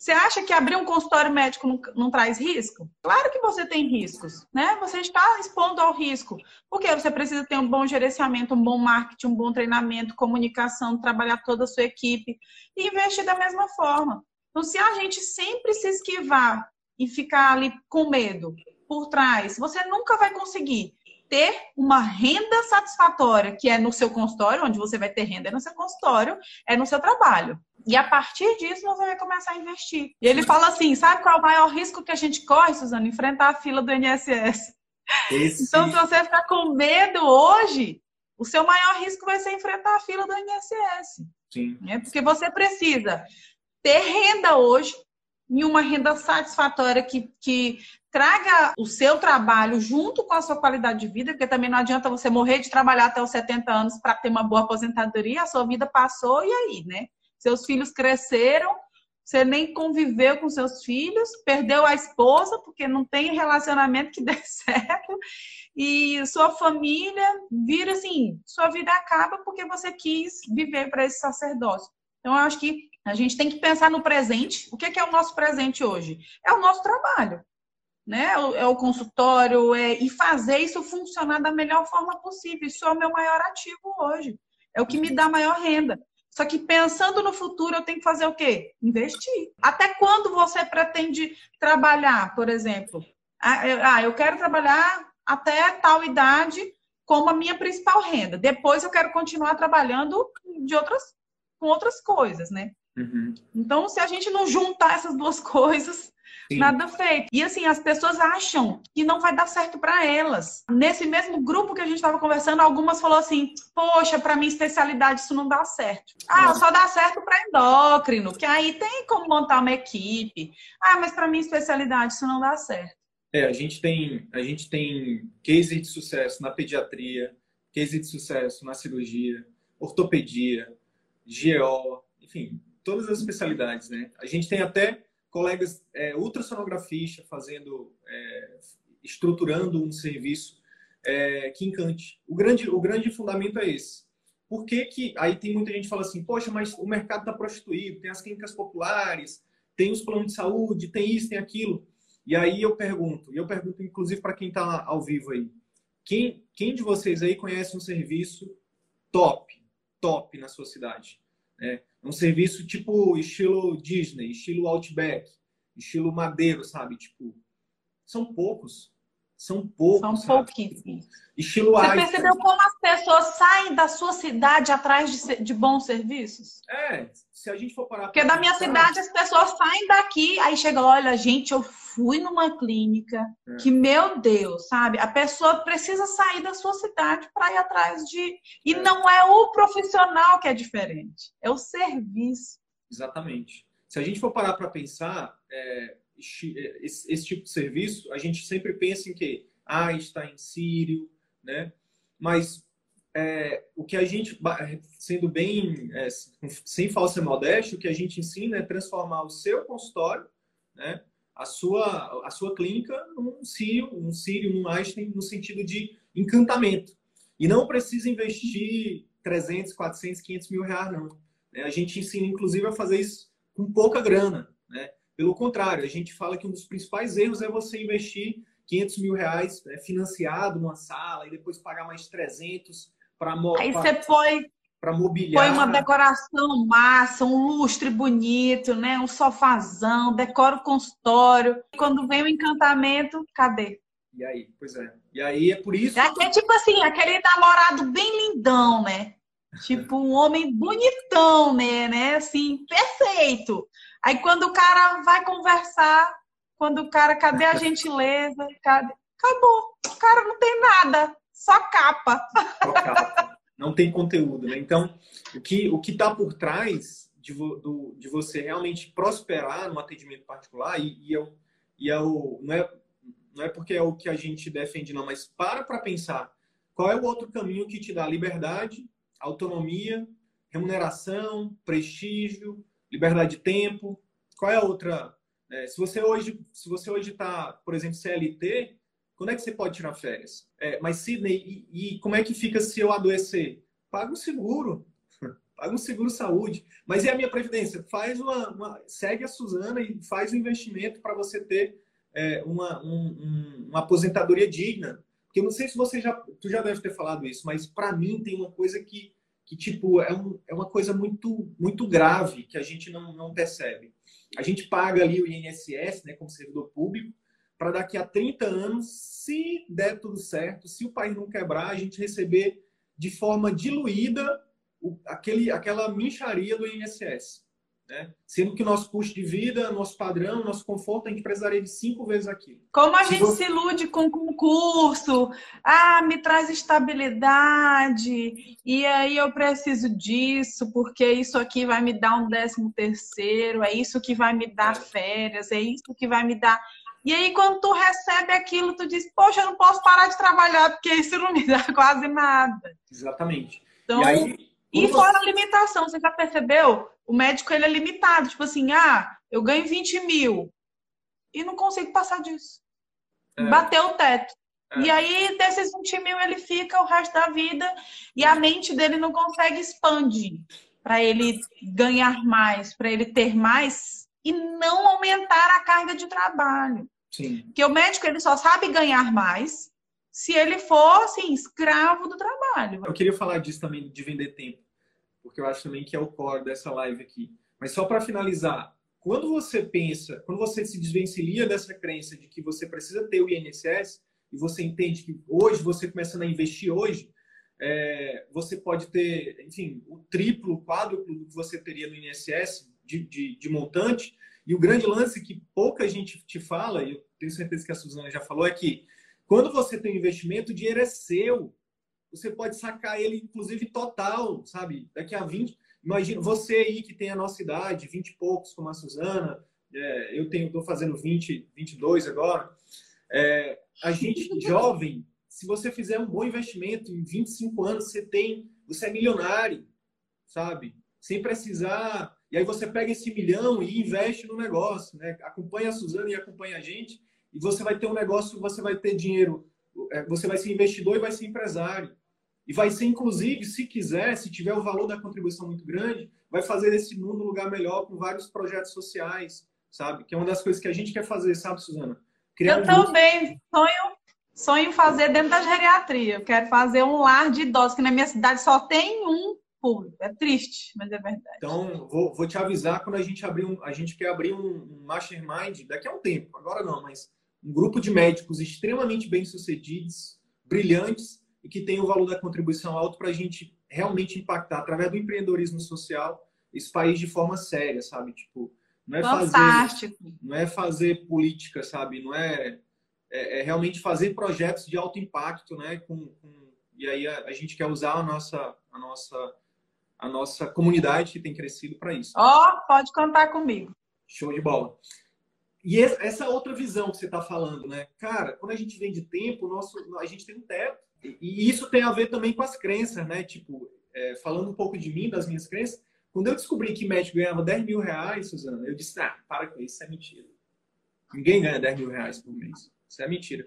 Você acha que abrir um consultório médico não, não, traz risco? Claro que você tem riscos, né? Você está expondo ao risco. Porque você precisa ter um bom gerenciamento, um bom marketing, um bom treinamento, comunicação, trabalhar toda a sua equipe e investir da mesma forma. Então, se a gente sempre se esquivar e ficar ali com medo por trás, você nunca vai conseguir ter uma renda satisfatória, que é no seu consultório, onde você vai ter renda é no seu consultório, é no seu trabalho. E a partir disso você vai começar a investir. E ele fala assim: sabe qual é o maior risco que a gente corre, Suzana? Enfrentar a fila do INSS. Esse... Então, se você ficar com medo hoje, o seu maior risco vai ser enfrentar a fila do INSS. Sim. É porque você precisa ter renda hoje, e uma renda satisfatória que, que traga o seu trabalho junto com a sua qualidade de vida, porque também não adianta você morrer de trabalhar até os 70 anos para ter uma boa aposentadoria, a sua vida passou e aí, né? Seus filhos cresceram, você nem conviveu com seus filhos, perdeu a esposa porque não tem relacionamento que dê certo, e sua família vira assim, sua vida acaba porque você quis viver para esse sacerdócio. Então, eu acho que a gente tem que pensar no presente. O que é o nosso presente hoje? É o nosso trabalho né? É o consultório, é, e fazer isso funcionar da melhor forma possível. Isso é o meu maior ativo hoje. É o que me dá maior renda. Só que pensando no futuro, eu tenho que fazer o quê? Investir. Até quando você pretende trabalhar, por exemplo? Ah, eu quero trabalhar até tal idade como a minha principal renda. Depois eu quero continuar trabalhando de outras, com outras coisas, né? Uhum. Então, se a gente não juntar essas duas coisas, Sim. nada feito. E assim, as pessoas acham que não vai dar certo para elas. Nesse mesmo grupo que a gente estava conversando, algumas falou assim: "Poxa, para minha especialidade isso não dá certo". Ah, só dá certo para endócrino, que aí tem como montar uma equipe. Ah, mas para minha especialidade isso não dá certo. É, a gente tem, a gente tem case de sucesso na pediatria, case de sucesso na cirurgia, ortopedia, GO, enfim, todas as especialidades, né? A gente tem até colegas é, ultrassonografistas fazendo, é, estruturando um serviço é, que encante. O grande, o grande fundamento é esse. Por que que... Aí tem muita gente que fala assim, poxa, mas o mercado está prostituído, tem as clínicas populares, tem os planos de saúde, tem isso, tem aquilo. E aí eu pergunto, e eu pergunto inclusive para quem está ao vivo aí, quem, quem de vocês aí conhece um serviço top, top na sua cidade? É um serviço tipo estilo Disney, estilo Outback, estilo Madeiro, sabe? Tipo, são poucos. São poucos. São pouquíssimos. Estilo Você percebeu como as pessoas saem da sua cidade atrás de, de bons serviços? É, se a gente for parar. Porque da minha cidade as pessoas saem daqui, aí chega, olha, gente, eu fui numa clínica é. que, meu Deus, sabe? A pessoa precisa sair da sua cidade para ir atrás de. E é. não é o profissional que é diferente, é o serviço. Exatamente. Se a gente for parar para pensar, é, esse, esse, tipo de serviço, a gente sempre pensa em que ah, está em Sírio, né? Mas é, o que a gente, sendo bem, é, sem falsa modéstia, o que a gente ensina é transformar o seu consultório, né? A sua, a sua clínica num Sírio, um Sírio, num Einstein, no sentido de encantamento. E não precisa investir 300, 400, 500 mil reais, não. Né? A gente ensina, inclusive, a fazer isso com pouca grana, né? Pelo contrário, a gente fala que um dos principais erros é você investir 500 mil reais né, financiado numa sala e depois pagar mais 300 para Aí você põe para mobiliar. Põe uma decoração massa, um lustre bonito, né? Um sofazão, decora o consultório. Quando vem o encantamento, cadê? E aí? Pois é. E aí é por isso. É, é tipo assim, aquele namorado bem lindão, né? Tipo um homem bonitão, né? né? Assim, perfeito. Aí quando o cara vai conversar, quando o cara, cadê a gentileza? Cadê? Acabou. O cara não tem nada, só capa. Só capa. Não tem conteúdo, né? Então, o que o que está por trás de, do, de você realmente prosperar no atendimento particular e, e, eu, e eu, não é não é porque é o que a gente defende não, mas para para pensar qual é o outro caminho que te dá liberdade, autonomia, remuneração, prestígio, liberdade de tempo. Qual é a outra? É, se você hoje, se você hoje está, por exemplo, CLT, quando é que você pode tirar férias? É, mas Sidney, e, e, como é que fica se eu adoecer? Paga um seguro, paga um seguro saúde. Mas e a minha previdência? Faz uma, uma segue a Suzana e faz um investimento para você ter é, uma, um, um, uma aposentadoria digna. Porque eu não sei se você já, tu já deve ter falado isso, mas para mim tem uma coisa que que tipo é, um, é uma coisa muito muito grave que a gente não, não percebe. A gente paga ali o INSS, né, como servidor público, para daqui a 30 anos, se der tudo certo, se o país não quebrar, a gente receber de forma diluída o, aquele, aquela mincharia do INSS. Né? Sendo que o nosso custo de vida, nosso padrão, nosso conforto, a gente precisaria de cinco vezes aquilo. Como a se gente você... se ilude com concurso, ah, me traz estabilidade, e aí eu preciso disso, porque isso aqui vai me dar um décimo terceiro, é isso que vai me dar é. férias, é isso que vai me dar. E aí, quando tu recebe aquilo, tu diz, poxa, eu não posso parar de trabalhar, porque isso não me dá quase nada. Exatamente. Então, e, aí, e fora a limitação, você já percebeu? O médico ele é limitado, tipo assim, ah, eu ganho 20 mil e não consigo passar disso. É. Bateu o teto. É. E aí, desses 20 mil, ele fica o resto da vida e a mente dele não consegue expandir para ele ganhar mais, para ele ter mais e não aumentar a carga de trabalho. Sim. Porque o médico ele só sabe ganhar mais se ele for assim, escravo do trabalho. Eu queria falar disso também, de vender tempo porque eu acho também que é o core dessa live aqui. Mas só para finalizar, quando você pensa, quando você se desvencilha dessa crença de que você precisa ter o INSS e você entende que hoje você começando a investir hoje, é, você pode ter, enfim, o triplo, o quádruplo que você teria no INSS de, de, de montante. E o grande lance que pouca gente te fala, e eu tenho certeza que a Suzana já falou, é que quando você tem um investimento, o dinheiro é seu. Você pode sacar ele, inclusive, total, sabe? Daqui a 20. Imagina, você aí que tem a nossa idade, 20 e poucos, como a Suzana, é, eu tenho, estou fazendo 20, 22 agora. É, a gente jovem, se você fizer um bom investimento em 25 anos, você tem, você é milionário, sabe? Sem precisar. E aí você pega esse milhão e investe no negócio, né? Acompanha a Suzana e acompanha a gente, e você vai ter um negócio, você vai ter dinheiro, é, você vai ser investidor e vai ser empresário. E vai ser, inclusive, se quiser, se tiver o valor da contribuição muito grande, vai fazer esse mundo um lugar melhor com vários projetos sociais, sabe? Que é uma das coisas que a gente quer fazer, sabe, Suzana? Criar eu um também sonho, sonho fazer dentro da geriatria. Eu quero fazer um lar de idosos, que na minha cidade só tem um público. É triste, mas é verdade. Então, vou, vou te avisar quando a gente abrir um. A gente quer abrir um, um mastermind daqui a um tempo, agora não, mas um grupo de médicos extremamente bem-sucedidos, brilhantes, e que tem o valor da contribuição alto para a gente realmente impactar através do empreendedorismo social esse país de forma séria, sabe? Tipo, não é Fantástico. fazer, não é fazer política, sabe? Não é, é, é realmente fazer projetos de alto impacto, né? Com, com e aí a, a, gente quer usar a nossa, a nossa, a nossa comunidade que tem crescido para isso. Ó, oh, pode contar comigo. Show de bola. E essa outra visão que você está falando, né? Cara, quando a gente vende tempo, nosso, a gente tem um teto. E isso tem a ver também com as crenças, né? Tipo, é, falando um pouco de mim, das minhas crenças, quando eu descobri que médico ganhava 10 mil reais, Suzana, eu disse, ah, para com isso, isso é mentira. Ninguém ganha 10 mil reais por mês. Isso é mentira.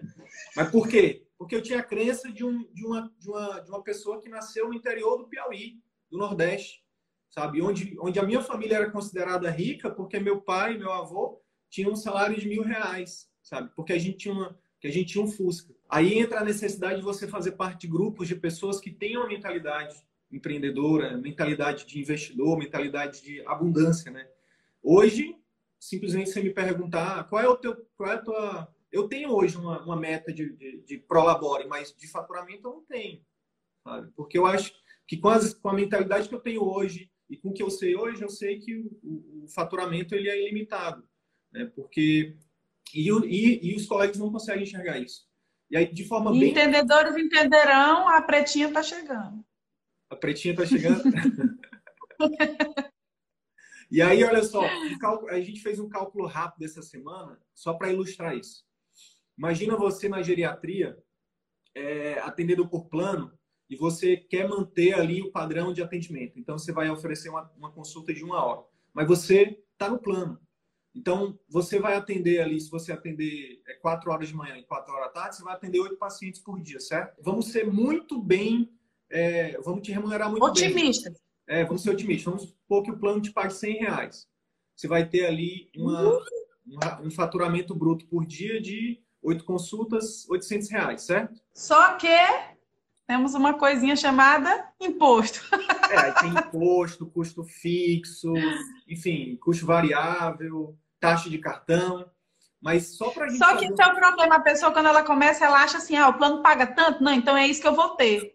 Mas por quê? Porque eu tinha a crença de, um, de, uma, de, uma, de uma pessoa que nasceu no interior do Piauí, do Nordeste, sabe? Onde, onde a minha família era considerada rica porque meu pai e meu avô tinham um salário de mil reais, sabe? Porque a gente tinha, uma, que a gente tinha um Fusca. Aí entra a necessidade de você fazer parte de grupos de pessoas que tenham a mentalidade empreendedora, mentalidade de investidor, mentalidade de abundância, né? Hoje, simplesmente você me perguntar qual é o teu, qual é a tua... Eu tenho hoje uma, uma meta de, de, de prolabore, mas de faturamento eu não tenho, sabe? Porque eu acho que com, as, com a mentalidade que eu tenho hoje e com o que eu sei hoje, eu sei que o, o, o faturamento ele é ilimitado, né? Porque e, e, e, os colegas não conseguem enxergar isso. E aí, de forma bem... Entendedores entenderão, a pretinha está chegando. A pretinha está chegando. e aí, olha só, a gente fez um cálculo rápido essa semana, só para ilustrar isso. Imagina você na geriatria, é, atendendo por plano, e você quer manter ali o padrão de atendimento. Então, você vai oferecer uma, uma consulta de uma hora. Mas você está no plano. Então, você vai atender ali, se você atender é, quatro horas de manhã e quatro horas da tarde, você vai atender oito pacientes por dia, certo? Vamos ser muito bem é, vamos te remunerar muito Otimista. bem. É, vamos ser otimistas. Vamos supor que o plano te pague 100 reais. Você vai ter ali uma, um faturamento bruto por dia de oito consultas, 800 reais, certo? Só que temos uma coisinha chamada imposto. É, tem imposto, custo fixo, enfim, custo variável, taxa de cartão. Mas só para gente. Só que fazer... é o problema. A pessoa, quando ela começa, ela acha assim: ah, o plano paga tanto? Não, então é isso que eu vou ter.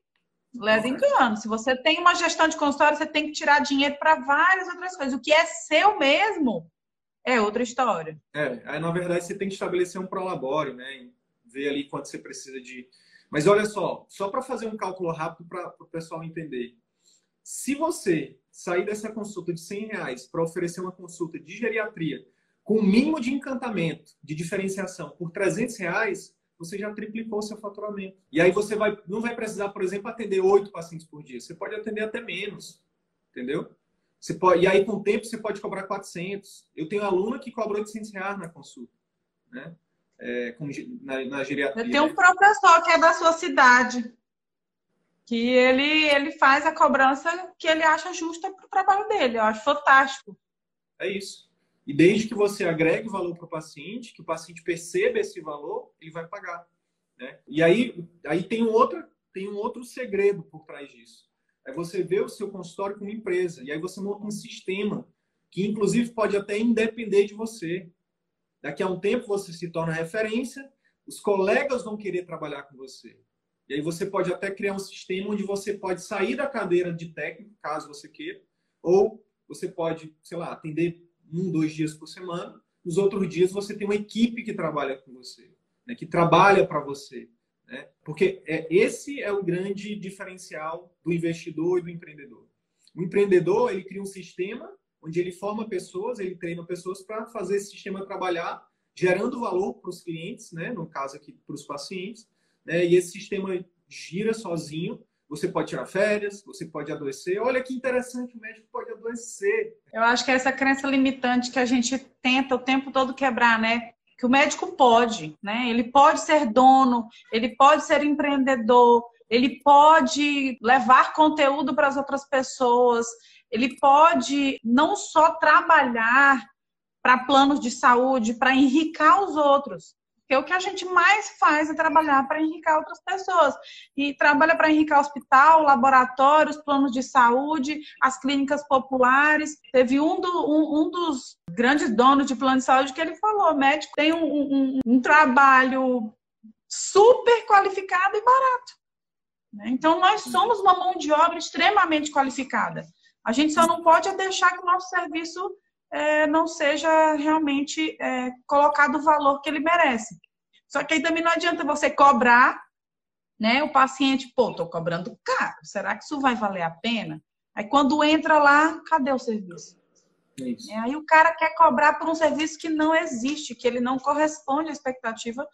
Leva engano. Se você tem uma gestão de consultório, você tem que tirar dinheiro para várias outras coisas. O que é seu mesmo é outra história. É, aí, na verdade você tem que estabelecer um prolabore, né? ver ali quanto você precisa de. Mas olha só, só para fazer um cálculo rápido para o pessoal entender. Se você sair dessa consulta de 100 reais para oferecer uma consulta de geriatria com o mínimo de encantamento, de diferenciação, por 300 reais, você já triplicou seu faturamento. E aí você vai, não vai precisar, por exemplo, atender oito pacientes por dia. Você pode atender até menos, entendeu? Você pode, e aí, com o tempo, você pode cobrar 400. Eu tenho aluna que cobra 800 reais na consulta, né? É, com, na, na geriatria. Eu tenho um professor que é da sua cidade, que ele, ele faz a cobrança que ele acha justa para o trabalho dele. Eu acho fantástico. É isso. E desde que você agregue valor para o paciente, que o paciente perceba esse valor, ele vai pagar. Né? E aí, aí tem, um outro, tem um outro segredo por trás disso. É você ver o seu consultório como empresa. E aí você monta um sistema que, inclusive, pode até independer de você. Daqui a um tempo você se torna referência, os colegas vão querer trabalhar com você. E aí você pode até criar um sistema onde você pode sair da cadeira de técnico, caso você queira, ou você pode, sei lá, atender um, dois dias por semana. Nos outros dias você tem uma equipe que trabalha com você, né, que trabalha para você. Né? Porque é, esse é o grande diferencial do investidor e do empreendedor. O empreendedor ele cria um sistema onde ele forma pessoas, ele treina pessoas para fazer esse sistema trabalhar, gerando valor para os clientes, né? no caso aqui para os pacientes, né? E esse sistema gira sozinho. Você pode tirar férias, você pode adoecer. Olha que interessante, o médico pode adoecer. Eu acho que é essa crença limitante que a gente tenta o tempo todo quebrar, né? Que o médico pode, né? Ele pode ser dono, ele pode ser empreendedor, ele pode levar conteúdo para as outras pessoas, ele pode não só trabalhar para planos de saúde, para enricar os outros, porque o que a gente mais faz é trabalhar para enricar outras pessoas. E trabalha para enricar hospital, laboratórios, planos de saúde, as clínicas populares. Teve um, do, um, um dos grandes donos de plano de saúde que ele falou: médico tem um, um, um trabalho super qualificado e barato. Né? Então, nós somos uma mão de obra extremamente qualificada. A gente só não pode deixar que o nosso serviço é, não seja realmente é, colocado o valor que ele merece. Só que aí também não adianta você cobrar, né? O paciente, pô, tô cobrando caro, será que isso vai valer a pena? Aí quando entra lá, cadê o serviço? Isso. É, aí o cara quer cobrar por um serviço que não existe, que ele não corresponde à expectativa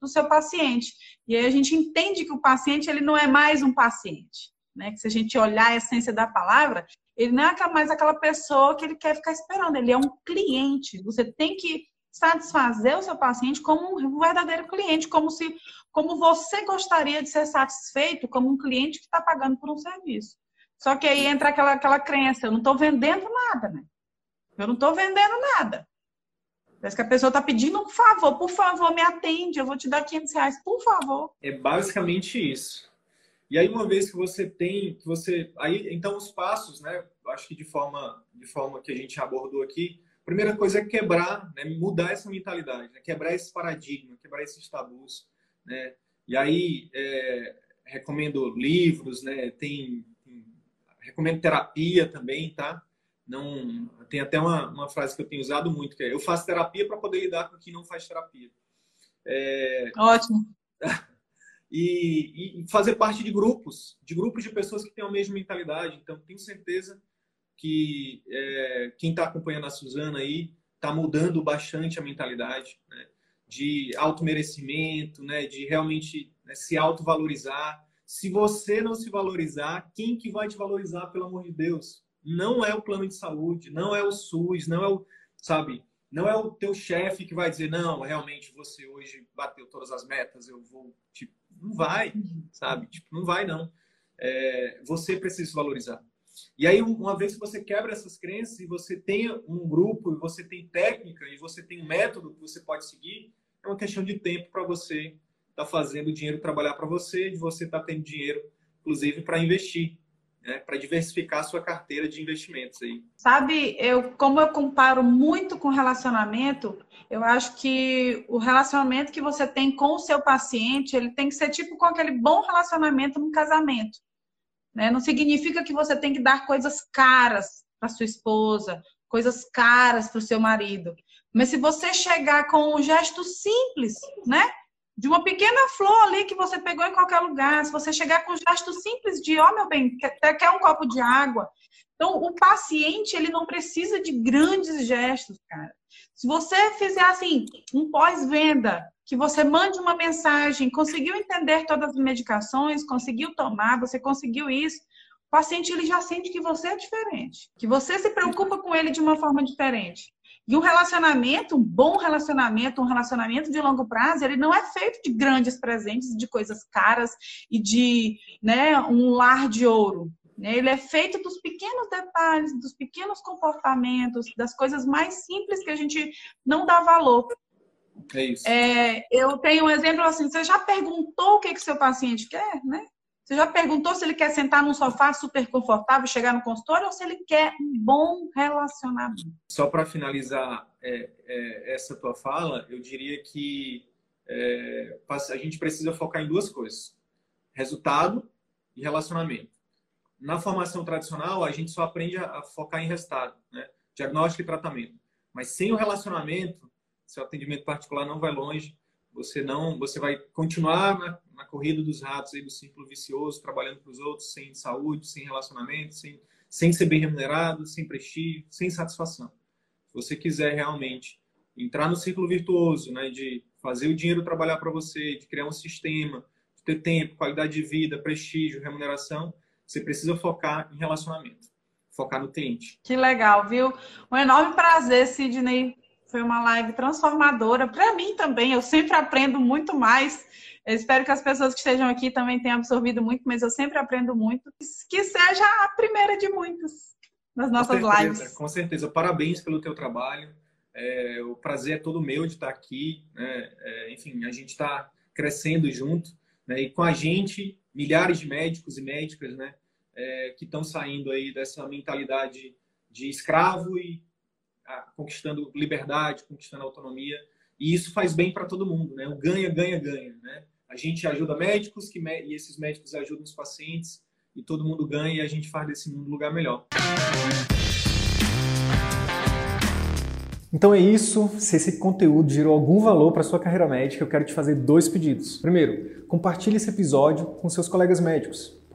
do seu paciente. E aí a gente entende que o paciente ele não é mais um paciente, né? Que se a gente olhar a essência da palavra, ele não é mais aquela pessoa que ele quer ficar esperando, ele é um cliente. Você tem que satisfazer o seu paciente como um verdadeiro cliente, como se como você gostaria de ser satisfeito como um cliente que está pagando por um serviço. Só que aí entra aquela, aquela crença, eu não estou vendendo nada, né? Eu não estou vendendo nada. Parece que a pessoa está pedindo um favor, por favor, me atende, eu vou te dar 500 reais, por favor. É basicamente isso. E aí uma vez que você tem, que você, aí então os passos, né? Acho que de forma, de forma que a gente abordou aqui, a primeira coisa é quebrar, né? Mudar essa mentalidade, né? quebrar esse paradigma, quebrar esses tabus, né? E aí é, recomendo livros, né? Tem, tem, recomendo terapia também, tá? Não tem até uma, uma frase que eu tenho usado muito que é: eu faço terapia para poder lidar com quem não faz terapia. É... Ótimo. e, e, fazer parte de grupos, de grupos de pessoas que têm a mesma mentalidade. Então, tenho certeza que é, quem está acompanhando a Suzana aí está mudando bastante a mentalidade né? de auto-merecimento, né? de realmente né, se autovalorizar. Se você não se valorizar, quem que vai te valorizar, pelo amor de Deus? Não é o plano de saúde, não é o SUS, não é o, sabe, não é o teu chefe que vai dizer, não, realmente você hoje bateu todas as metas, eu vou, tipo, não vai, sabe? Tipo, não vai, não. É, você precisa se valorizar. E aí, uma vez que você quebra essas crenças e você tem um grupo, e você tem técnica, e você tem um método que você pode seguir, é uma questão de tempo para você estar tá fazendo o dinheiro trabalhar para você, e você estar tá tendo dinheiro, inclusive, para investir né, para diversificar a sua carteira de investimentos aí. Sabe, eu como eu comparo muito com relacionamento, eu acho que o relacionamento que você tem com o seu paciente, ele tem que ser tipo com aquele bom relacionamento no casamento. Né? Não significa que você tem que dar coisas caras para sua esposa, coisas caras para o seu marido. Mas se você chegar com um gesto simples, né? De uma pequena flor ali que você pegou em qualquer lugar, se você chegar com um gesto simples de, ó oh, meu bem, quer, quer um copo de água. Então, o paciente, ele não precisa de grandes gestos, cara. Se você fizer assim, um pós-venda, que você mande uma mensagem, conseguiu entender todas as medicações, conseguiu tomar, você conseguiu isso, o paciente ele já sente que você é diferente, que você se preocupa com ele de uma forma diferente. E um relacionamento, um bom relacionamento, um relacionamento de longo prazo, ele não é feito de grandes presentes, de coisas caras e de né, um lar de ouro. Né? Ele é feito dos pequenos detalhes, dos pequenos comportamentos, das coisas mais simples que a gente não dá valor. É isso. É, eu tenho um exemplo assim: você já perguntou o que, que seu paciente quer, né? Você já perguntou se ele quer sentar num sofá super confortável, chegar no consultório, ou se ele quer um bom relacionamento? Só para finalizar é, é, essa tua fala, eu diria que é, a gente precisa focar em duas coisas. resultado e relacionamento. Na formação tradicional, a gente só aprende a focar em resultado, né? diagnóstico e tratamento. Mas sem o relacionamento, seu atendimento particular não vai longe. Você não, você vai continuar na corrida dos ratos aí do círculo vicioso, trabalhando para os outros sem saúde, sem relacionamento, sem, sem ser bem remunerado, sem prestígio, sem satisfação. Se você quiser realmente entrar no círculo virtuoso, né, de fazer o dinheiro trabalhar para você, de criar um sistema, de ter tempo, qualidade de vida, prestígio, remuneração, você precisa focar em relacionamento, focar no cliente. Que legal, viu? Um enorme prazer, Sidney. Foi uma live transformadora para mim também. Eu sempre aprendo muito mais. Eu espero que as pessoas que estejam aqui também tenham absorvido muito, mas eu sempre aprendo muito. Que seja a primeira de muitas nas nossas com certeza, lives. Com certeza. Parabéns pelo teu trabalho. É, o prazer é todo meu de estar aqui. Né? É, enfim, a gente está crescendo junto. Né? E com a gente, milhares de médicos e médicas né? É, que estão saindo aí dessa mentalidade de escravo e ah, conquistando liberdade, conquistando autonomia. E isso faz bem para todo mundo, né? O ganha, ganha, ganha, né? A gente ajuda médicos que, e esses médicos ajudam os pacientes e todo mundo ganha e a gente faz desse mundo um lugar melhor. Então é isso. Se esse conteúdo gerou algum valor para sua carreira médica, eu quero te fazer dois pedidos. Primeiro, compartilhe esse episódio com seus colegas médicos,